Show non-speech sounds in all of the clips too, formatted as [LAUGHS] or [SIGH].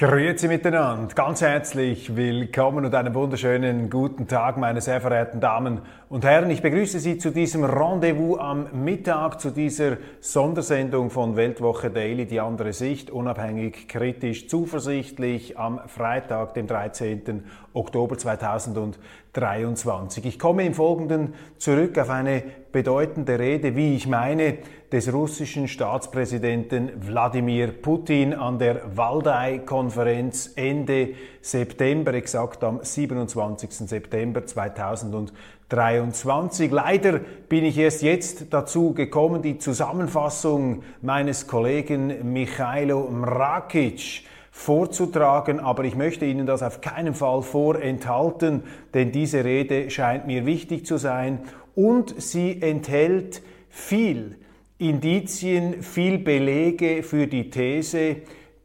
Grüezi miteinander, ganz herzlich willkommen und einen wunderschönen guten Tag, meine sehr verehrten Damen und Herren. Ich begrüße Sie zu diesem Rendezvous am Mittag, zu dieser Sondersendung von Weltwoche Daily, die andere Sicht, unabhängig, kritisch, zuversichtlich am Freitag, dem 13. Oktober 2023. Ich komme im Folgenden zurück auf eine bedeutende Rede, wie ich meine, des russischen Staatspräsidenten Wladimir Putin an der Waldai-Konferenz Ende September, exakt am 27. September 2023. Leider bin ich erst jetzt dazu gekommen, die Zusammenfassung meines Kollegen Michailo Mrakic vorzutragen, aber ich möchte Ihnen das auf keinen Fall vorenthalten, denn diese Rede scheint mir wichtig zu sein und sie enthält viel Indizien, viel Belege für die These,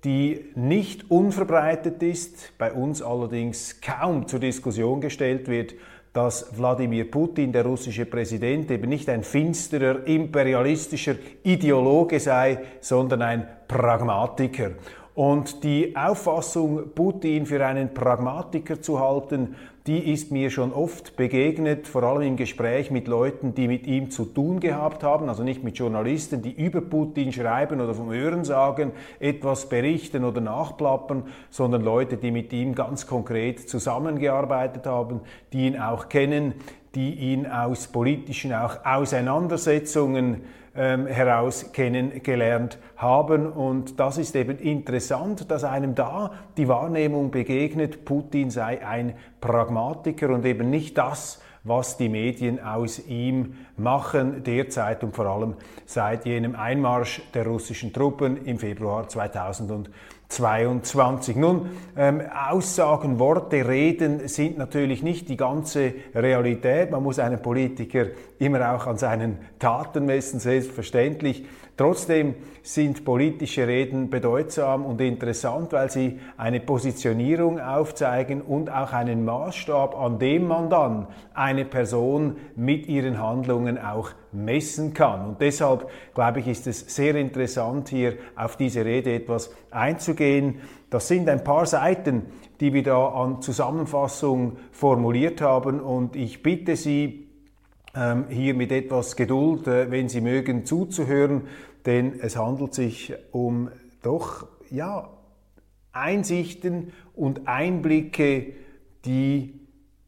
die nicht unverbreitet ist, bei uns allerdings kaum zur Diskussion gestellt wird, dass Wladimir Putin, der russische Präsident, eben nicht ein finsterer, imperialistischer Ideologe sei, sondern ein Pragmatiker. Und die Auffassung, Putin für einen Pragmatiker zu halten, die ist mir schon oft begegnet, vor allem im Gespräch mit Leuten, die mit ihm zu tun gehabt haben, also nicht mit Journalisten, die über Putin schreiben oder vom Hören sagen, etwas berichten oder nachplappern, sondern Leute, die mit ihm ganz konkret zusammengearbeitet haben, die ihn auch kennen, die ihn aus politischen auch Auseinandersetzungen ähm, heraus kennengelernt haben. Und das ist eben interessant, dass einem da die Wahrnehmung begegnet, Putin sei ein Pragmatiker und eben nicht das, was die Medien aus ihm machen, derzeit und vor allem seit jenem Einmarsch der russischen Truppen im Februar 2000. 22. Nun, ähm, Aussagen, Worte, Reden sind natürlich nicht die ganze Realität. Man muss einen Politiker immer auch an seinen Taten messen, selbstverständlich. Trotzdem sind politische Reden bedeutsam und interessant, weil sie eine Positionierung aufzeigen und auch einen Maßstab, an dem man dann eine Person mit ihren Handlungen auch messen kann. Und deshalb, glaube ich, ist es sehr interessant, hier auf diese Rede etwas einzugehen. Das sind ein paar Seiten, die wir da an Zusammenfassung formuliert haben und ich bitte Sie, ähm, hier mit etwas Geduld, äh, wenn Sie mögen, zuzuhören, denn es handelt sich um doch, ja, Einsichten und Einblicke, die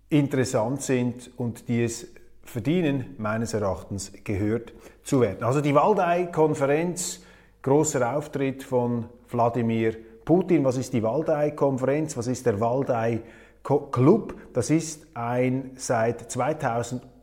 interessant sind und die es verdienen, meines Erachtens gehört zu werden. Also die Waldei-Konferenz, großer Auftritt von Wladimir Putin. Was ist die Waldei-Konferenz? Was ist der Waldei-Konferenz? Club. Das ist ein seit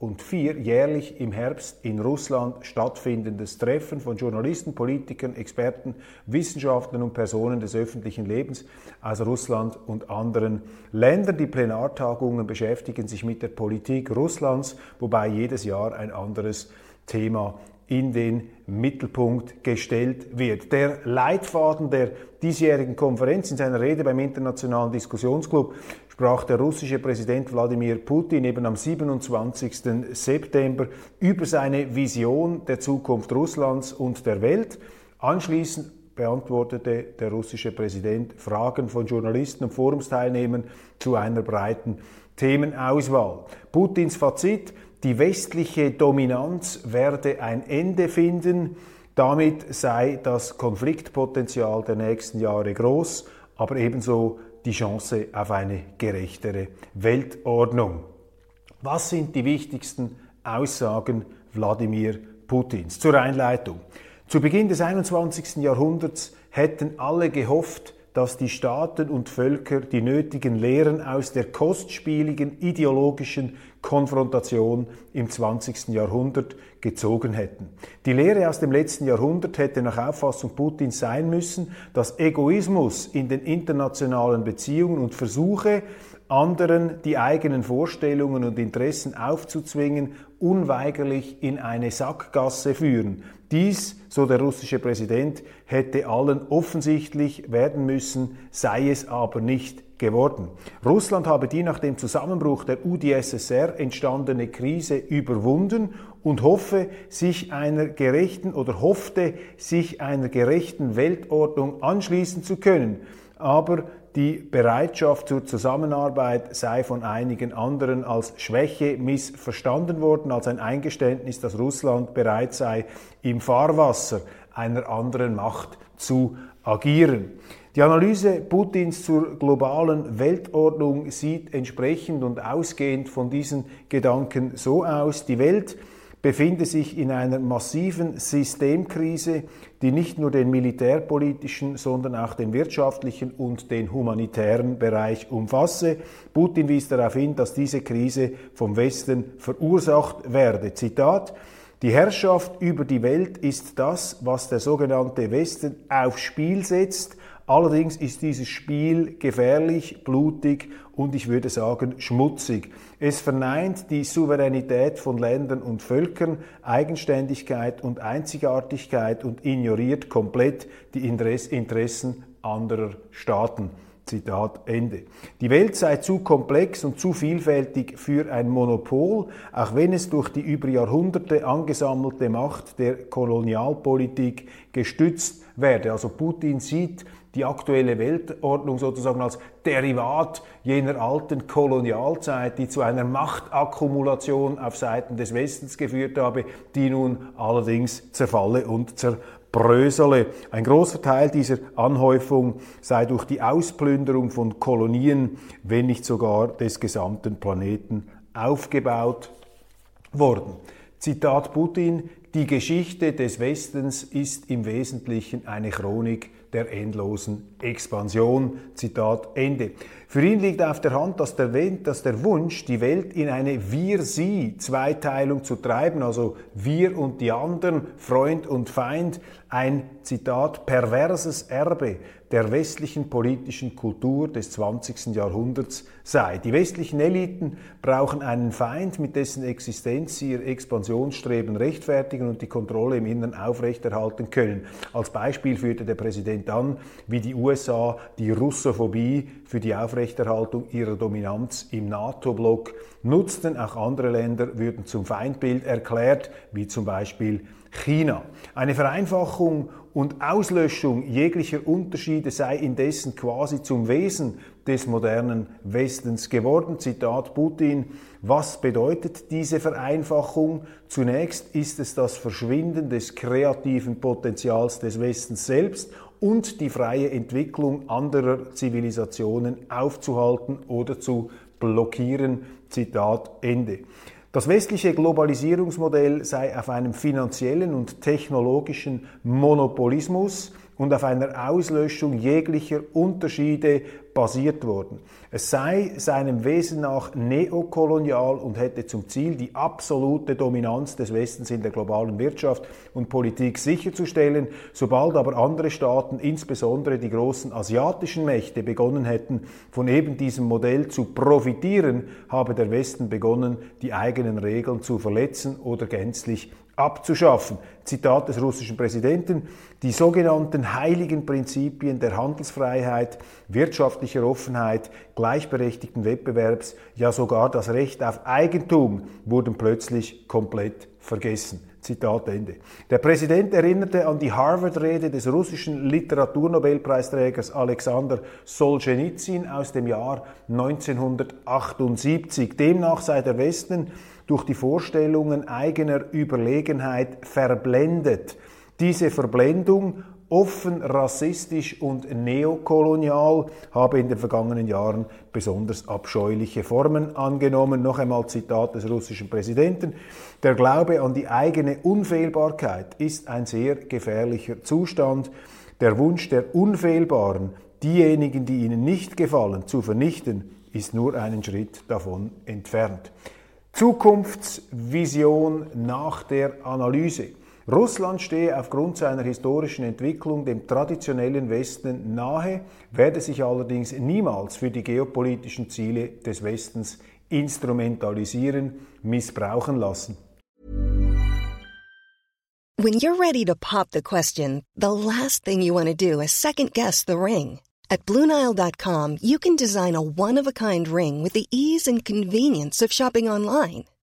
2004 jährlich im Herbst in Russland stattfindendes Treffen von Journalisten, Politikern, Experten, Wissenschaftlern und Personen des öffentlichen Lebens aus Russland und anderen Ländern. Die Plenartagungen beschäftigen sich mit der Politik Russlands, wobei jedes Jahr ein anderes Thema in den Mittelpunkt gestellt wird. Der Leitfaden der diesjährigen Konferenz in seiner Rede beim Internationalen Diskussionsclub sprach der russische Präsident Wladimir Putin eben am 27. September über seine Vision der Zukunft Russlands und der Welt. Anschließend beantwortete der russische Präsident Fragen von Journalisten und Forumsteilnehmern zu einer breiten Themenauswahl. Putins Fazit, die westliche Dominanz werde ein Ende finden. Damit sei das Konfliktpotenzial der nächsten Jahre groß, aber ebenso die Chance auf eine gerechtere Weltordnung. Was sind die wichtigsten Aussagen Wladimir Putins? Zur Einleitung. Zu Beginn des 21. Jahrhunderts hätten alle gehofft, dass die Staaten und Völker die nötigen Lehren aus der kostspieligen ideologischen Konfrontation im 20. Jahrhundert gezogen hätten. Die Lehre aus dem letzten Jahrhundert hätte nach Auffassung Putins sein müssen, dass Egoismus in den internationalen Beziehungen und Versuche, anderen die eigenen Vorstellungen und Interessen aufzuzwingen, unweigerlich in eine Sackgasse führen. Dies, so der russische Präsident, hätte allen offensichtlich werden müssen, sei es aber nicht geworden. Russland habe die nach dem Zusammenbruch der UdSSR entstandene Krise überwunden und hoffe, sich einer gerechten oder hoffte, sich einer gerechten Weltordnung anschließen zu können. Aber die Bereitschaft zur Zusammenarbeit sei von einigen anderen als Schwäche missverstanden worden, als ein Eingeständnis, dass Russland bereit sei, im Fahrwasser einer anderen Macht zu agieren. Die Analyse Putins zur globalen Weltordnung sieht entsprechend und ausgehend von diesen Gedanken so aus, die Welt befinde sich in einer massiven Systemkrise, die nicht nur den militärpolitischen, sondern auch den wirtschaftlichen und den humanitären Bereich umfasse. Putin wies darauf hin, dass diese Krise vom Westen verursacht werde. Zitat die Herrschaft über die Welt ist das, was der sogenannte Westen aufs Spiel setzt. Allerdings ist dieses Spiel gefährlich, blutig und ich würde sagen schmutzig. Es verneint die Souveränität von Ländern und Völkern, Eigenständigkeit und Einzigartigkeit und ignoriert komplett die Interessen anderer Staaten. Zitat Ende. Die Welt sei zu komplex und zu vielfältig für ein Monopol, auch wenn es durch die über Jahrhunderte angesammelte Macht der Kolonialpolitik gestützt werde. Also Putin sieht die aktuelle Weltordnung sozusagen als Derivat jener alten Kolonialzeit, die zu einer Machtakkumulation auf Seiten des Westens geführt habe, die nun allerdings zerfalle und zerbrösele. Ein großer Teil dieser Anhäufung sei durch die Ausplünderung von Kolonien, wenn nicht sogar des gesamten Planeten, aufgebaut worden. Zitat Putin, die Geschichte des Westens ist im Wesentlichen eine Chronik der endlosen Expansion. Zitat Ende. Für ihn liegt auf der Hand, dass der, Wunsch, die Welt in eine Wir-Sie-Zweiteilung zu treiben, also wir und die anderen, Freund und Feind, ein Zitat perverses Erbe der westlichen politischen Kultur des 20. Jahrhunderts sei. Die westlichen Eliten brauchen einen Feind, mit dessen Existenz sie ihr Expansionsstreben rechtfertigen und die Kontrolle im Inneren aufrechterhalten können. Als Beispiel führte der Präsident an, wie die USA die Russophobie für die Aufrechterhaltung ihrer Dominanz im NATO-Block nutzten. Auch andere Länder würden zum Feindbild erklärt, wie zum Beispiel China. Eine Vereinfachung und Auslöschung jeglicher Unterschiede sei indessen quasi zum Wesen des modernen Westens geworden. Zitat Putin. Was bedeutet diese Vereinfachung? Zunächst ist es das Verschwinden des kreativen Potenzials des Westens selbst und die freie Entwicklung anderer Zivilisationen aufzuhalten oder zu blockieren. Zitat Ende. Das westliche Globalisierungsmodell sei auf einem finanziellen und technologischen Monopolismus und auf einer Auslöschung jeglicher Unterschiede basiert worden. Es sei seinem Wesen nach neokolonial und hätte zum Ziel, die absolute Dominanz des Westens in der globalen Wirtschaft und Politik sicherzustellen. Sobald aber andere Staaten, insbesondere die großen asiatischen Mächte, begonnen hätten, von eben diesem Modell zu profitieren, habe der Westen begonnen, die eigenen Regeln zu verletzen oder gänzlich abzuschaffen. Zitat des russischen Präsidenten, die sogenannten heiligen Prinzipien der Handelsfreiheit, wirtschaftlicher Offenheit, gleichberechtigten Wettbewerbs, ja sogar das Recht auf Eigentum wurden plötzlich komplett vergessen. Zitat Ende. Der Präsident erinnerte an die Harvard-Rede des russischen Literaturnobelpreisträgers Alexander Solzhenitsyn aus dem Jahr 1978. Demnach sei der Westen durch die Vorstellungen eigener Überlegenheit verblendet. Diese Verblendung offen rassistisch und neokolonial, habe in den vergangenen Jahren besonders abscheuliche Formen angenommen. Noch einmal Zitat des russischen Präsidenten. Der Glaube an die eigene Unfehlbarkeit ist ein sehr gefährlicher Zustand. Der Wunsch der Unfehlbaren diejenigen, die ihnen nicht gefallen, zu vernichten, ist nur einen Schritt davon entfernt. Zukunftsvision nach der Analyse. Russland stehe aufgrund seiner historischen Entwicklung dem traditionellen Westen nahe, werde sich allerdings niemals für die geopolitischen Ziele des Westens instrumentalisieren, missbrauchen lassen. When you're ready to pop the question, the last thing you want to do is second guess the ring. At BlueNile.com you can design a one-of-a-kind ring with the ease and convenience of shopping online.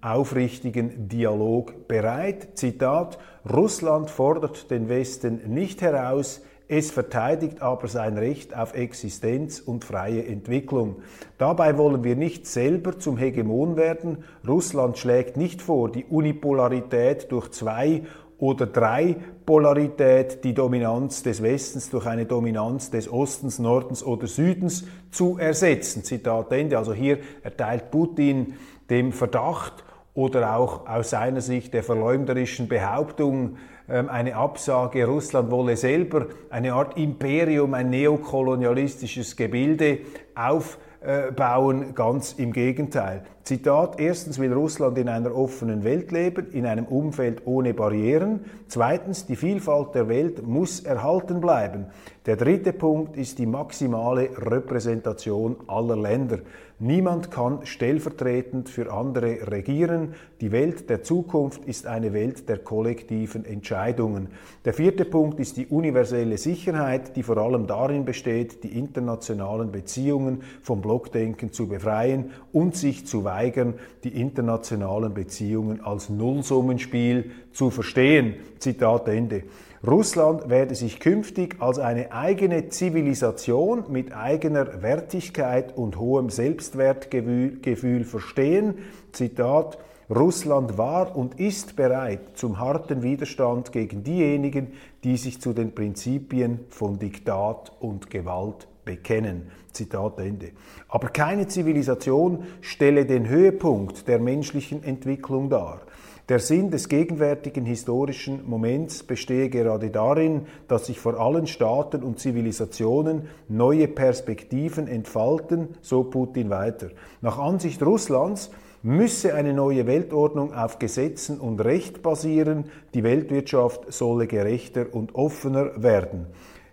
aufrichtigen Dialog bereit. Zitat, Russland fordert den Westen nicht heraus, es verteidigt aber sein Recht auf Existenz und freie Entwicklung. Dabei wollen wir nicht selber zum Hegemon werden. Russland schlägt nicht vor, die Unipolarität durch zwei oder drei Polarität, die Dominanz des Westens durch eine Dominanz des Ostens, Nordens oder Südens zu ersetzen. Zitat Ende. Also hier erteilt Putin dem Verdacht oder auch aus seiner Sicht der verleumderischen Behauptung ähm, eine Absage, Russland wolle selber eine Art Imperium, ein neokolonialistisches Gebilde aufbauen, ganz im Gegenteil. Zitat, erstens will Russland in einer offenen Welt leben, in einem Umfeld ohne Barrieren. Zweitens, die Vielfalt der Welt muss erhalten bleiben. Der dritte Punkt ist die maximale Repräsentation aller Länder. Niemand kann stellvertretend für andere regieren. Die Welt der Zukunft ist eine Welt der kollektiven Entscheidungen. Der vierte Punkt ist die universelle Sicherheit, die vor allem darin besteht, die internationalen Beziehungen vom Blockdenken zu befreien und sich zu weigern, die internationalen Beziehungen als Nullsummenspiel zu verstehen. Zitat Ende. Russland werde sich künftig als eine eigene Zivilisation mit eigener Wertigkeit und hohem Selbstwertgefühl verstehen. Zitat, Russland war und ist bereit zum harten Widerstand gegen diejenigen, die sich zu den Prinzipien von Diktat und Gewalt bekennen. Zitat Ende. Aber keine Zivilisation stelle den Höhepunkt der menschlichen Entwicklung dar. Der Sinn des gegenwärtigen historischen Moments bestehe gerade darin, dass sich vor allen Staaten und Zivilisationen neue Perspektiven entfalten, so Putin weiter. Nach Ansicht Russlands müsse eine neue Weltordnung auf Gesetzen und Recht basieren, die Weltwirtschaft solle gerechter und offener werden.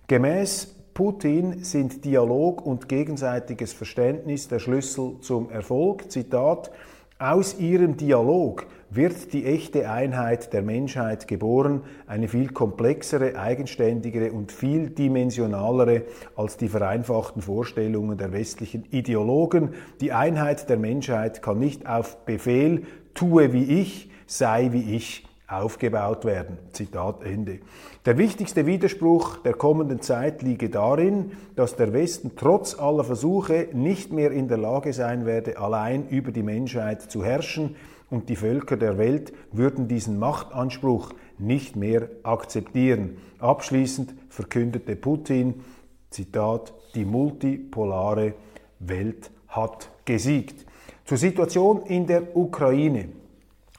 Gemäß Putin sind Dialog und gegenseitiges Verständnis der Schlüssel zum Erfolg. Zitat, aus ihrem Dialog wird die echte Einheit der Menschheit geboren, eine viel komplexere, eigenständigere und vieldimensionalere als die vereinfachten Vorstellungen der westlichen Ideologen. Die Einheit der Menschheit kann nicht auf Befehl, tue wie ich, sei wie ich aufgebaut werden. Zitat Ende. Der wichtigste Widerspruch der kommenden Zeit liege darin, dass der Westen trotz aller Versuche nicht mehr in der Lage sein werde, allein über die Menschheit zu herrschen und die Völker der Welt würden diesen Machtanspruch nicht mehr akzeptieren. Abschließend verkündete Putin, Zitat, die multipolare Welt hat gesiegt. Zur Situation in der Ukraine.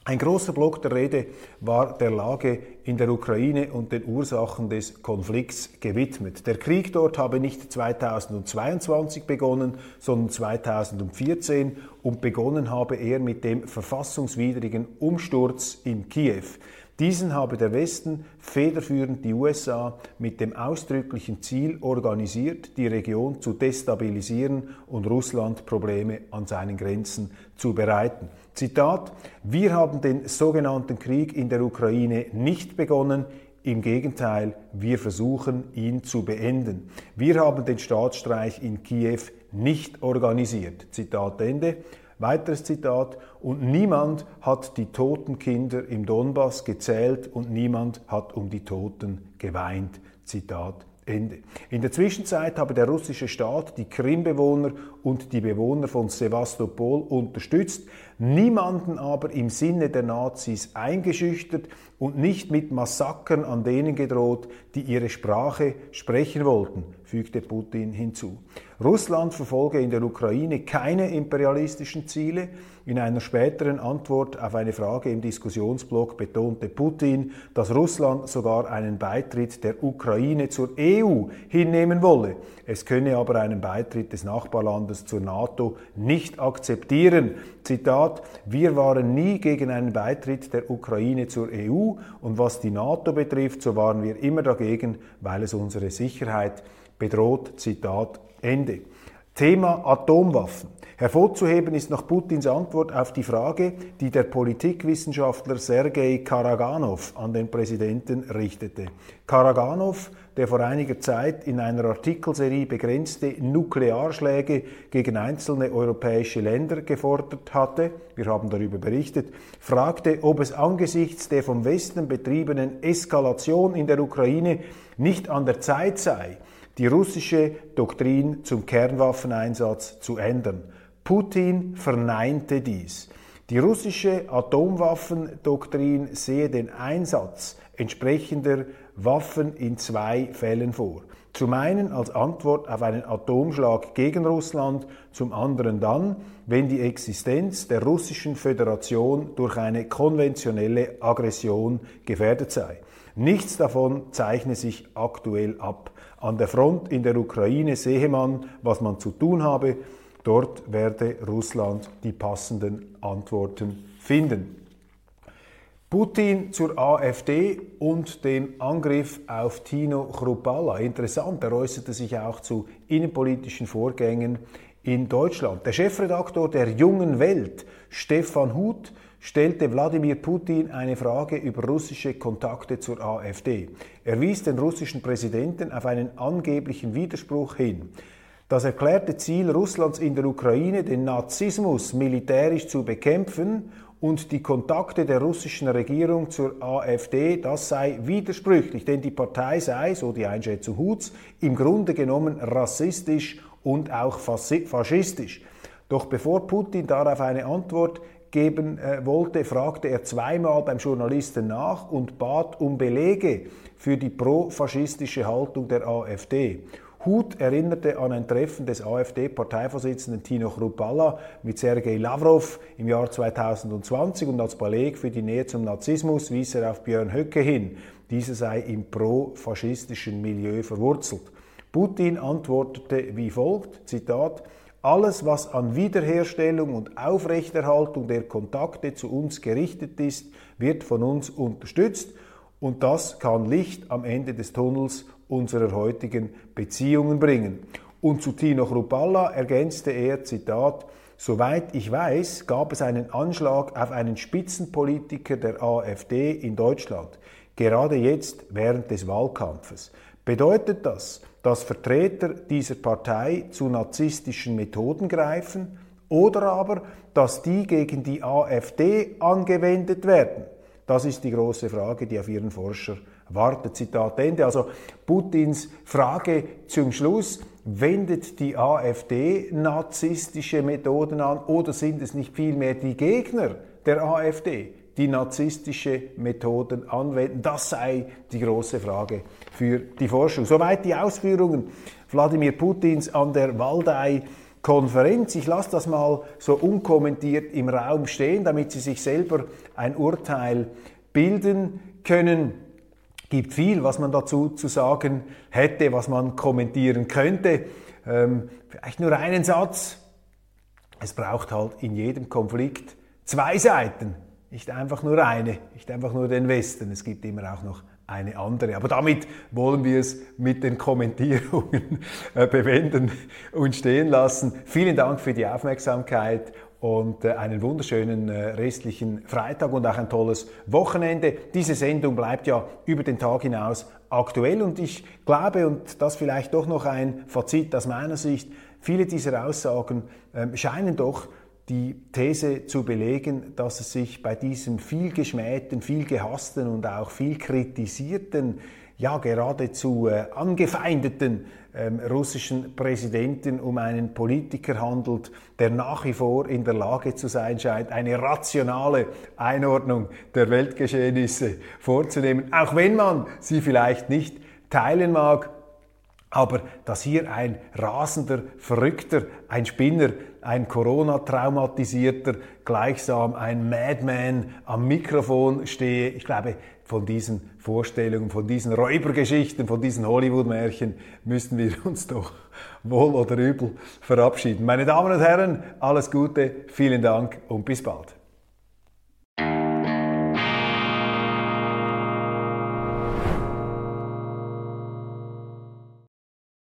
Ein großer Block der Rede war der Lage in der Ukraine und den Ursachen des Konflikts gewidmet. Der Krieg dort habe nicht 2022 begonnen, sondern 2014 und begonnen habe er mit dem verfassungswidrigen Umsturz in Kiew. Diesen habe der Westen, federführend die USA, mit dem ausdrücklichen Ziel organisiert, die Region zu destabilisieren und Russland Probleme an seinen Grenzen zu bereiten. Zitat, wir haben den sogenannten Krieg in der Ukraine nicht begonnen, im Gegenteil, wir versuchen, ihn zu beenden. Wir haben den Staatsstreich in Kiew nicht organisiert. Zitat Ende. Weiteres Zitat. Und niemand hat die toten Kinder im Donbass gezählt und niemand hat um die Toten geweint. Zitat Ende. In der Zwischenzeit habe der russische Staat die Krimbewohner und die Bewohner von Sevastopol unterstützt, niemanden aber im Sinne der Nazis eingeschüchtert und nicht mit Massakern an denen gedroht, die ihre Sprache sprechen wollten, fügte Putin hinzu. Russland verfolge in der Ukraine keine imperialistischen Ziele. In einer späteren Antwort auf eine Frage im Diskussionsblock betonte Putin, dass Russland sogar einen Beitritt der Ukraine zur EU hinnehmen wolle. Es könne aber einen Beitritt des Nachbarlandes zur NATO nicht akzeptieren. Zitat, wir waren nie gegen einen Beitritt der Ukraine zur EU und was die NATO betrifft, so waren wir immer dagegen, weil es unsere Sicherheit bedroht. Zitat Ende. Thema Atomwaffen. Hervorzuheben ist noch Putins Antwort auf die Frage, die der Politikwissenschaftler Sergei Karaganov an den Präsidenten richtete. Karaganov, der vor einiger Zeit in einer Artikelserie begrenzte Nuklearschläge gegen einzelne europäische Länder gefordert hatte, wir haben darüber berichtet, fragte, ob es angesichts der vom Westen betriebenen Eskalation in der Ukraine nicht an der Zeit sei, die russische Doktrin zum Kernwaffeneinsatz zu ändern. Putin verneinte dies. Die russische Atomwaffendoktrin sehe den Einsatz entsprechender Waffen in zwei Fällen vor. Zum einen als Antwort auf einen Atomschlag gegen Russland, zum anderen dann, wenn die Existenz der russischen Föderation durch eine konventionelle Aggression gefährdet sei. Nichts davon zeichne sich aktuell ab. An der Front in der Ukraine sehe man, was man zu tun habe. Dort werde Russland die passenden Antworten finden. Putin zur AfD und dem Angriff auf Tino Chrupalla. Interessant, er äußerte sich auch zu innenpolitischen Vorgängen in Deutschland. Der Chefredaktor der Jungen Welt, Stefan Huth, stellte Wladimir Putin eine Frage über russische Kontakte zur AfD. Er wies den russischen Präsidenten auf einen angeblichen Widerspruch hin. Das erklärte Ziel Russlands in der Ukraine, den Nazismus militärisch zu bekämpfen und die Kontakte der russischen Regierung zur AfD, das sei widersprüchlich, denn die Partei sei, so die Einschätzung Huts, im Grunde genommen rassistisch und auch faschistisch. Doch bevor Putin darauf eine Antwort geben äh, wollte, fragte er zweimal beim Journalisten nach und bat um Belege für die profaschistische Haltung der AfD. Huth erinnerte an ein Treffen des AfD-Parteivorsitzenden Tino Chrupalla mit Sergei Lavrov im Jahr 2020 und als Beleg für die Nähe zum Narzissmus wies er auf Björn Höcke hin. Dieser sei im pro-faschistischen Milieu verwurzelt. Putin antwortete wie folgt, Zitat, alles, was an Wiederherstellung und Aufrechterhaltung der Kontakte zu uns gerichtet ist, wird von uns unterstützt und das kann Licht am Ende des Tunnels unserer heutigen Beziehungen bringen. Und zu Tino Chrupalla ergänzte er, Zitat, Soweit ich weiß, gab es einen Anschlag auf einen Spitzenpolitiker der AfD in Deutschland, gerade jetzt während des Wahlkampfes. Bedeutet das, dass Vertreter dieser Partei zu narzisstischen Methoden greifen oder aber, dass die gegen die AfD angewendet werden? Das ist die große Frage, die auf Ihren Forscher wartet. Zitat Ende. Also Putins Frage zum Schluss, wendet die AfD narzisstische Methoden an oder sind es nicht vielmehr die Gegner der AfD, die narzisstische Methoden anwenden? Das sei die große Frage für die Forschung. Soweit die Ausführungen Wladimir Putins an der Waldei. Konferenz. Ich lasse das mal so unkommentiert im Raum stehen, damit Sie sich selber ein Urteil bilden können gibt viel, was man dazu zu sagen hätte, was man kommentieren könnte. Ähm, vielleicht nur einen Satz. Es braucht halt in jedem Konflikt zwei Seiten. nicht einfach nur eine, nicht einfach nur den Westen. Es gibt immer auch noch eine andere. Aber damit wollen wir es mit den Kommentierungen äh, bewenden und stehen lassen. Vielen Dank für die Aufmerksamkeit und äh, einen wunderschönen äh, restlichen Freitag und auch ein tolles Wochenende. Diese Sendung bleibt ja über den Tag hinaus aktuell und ich glaube, und das vielleicht doch noch ein Fazit aus meiner Sicht, viele dieser Aussagen ähm, scheinen doch die These zu belegen, dass es sich bei diesem viel geschmähten, viel gehassten und auch viel kritisierten, ja geradezu äh, angefeindeten ähm, russischen Präsidenten um einen Politiker handelt, der nach wie vor in der Lage zu sein scheint, eine rationale Einordnung der Weltgeschehnisse vorzunehmen, auch wenn man sie vielleicht nicht teilen mag. Aber dass hier ein rasender, verrückter, ein Spinner, ein Corona-traumatisierter, gleichsam ein Madman am Mikrofon stehe, ich glaube, von diesen Vorstellungen, von diesen Räubergeschichten, von diesen Hollywood-Märchen müssten wir [LAUGHS] uns doch wohl oder übel verabschieden. Meine Damen und Herren, alles Gute, vielen Dank und bis bald.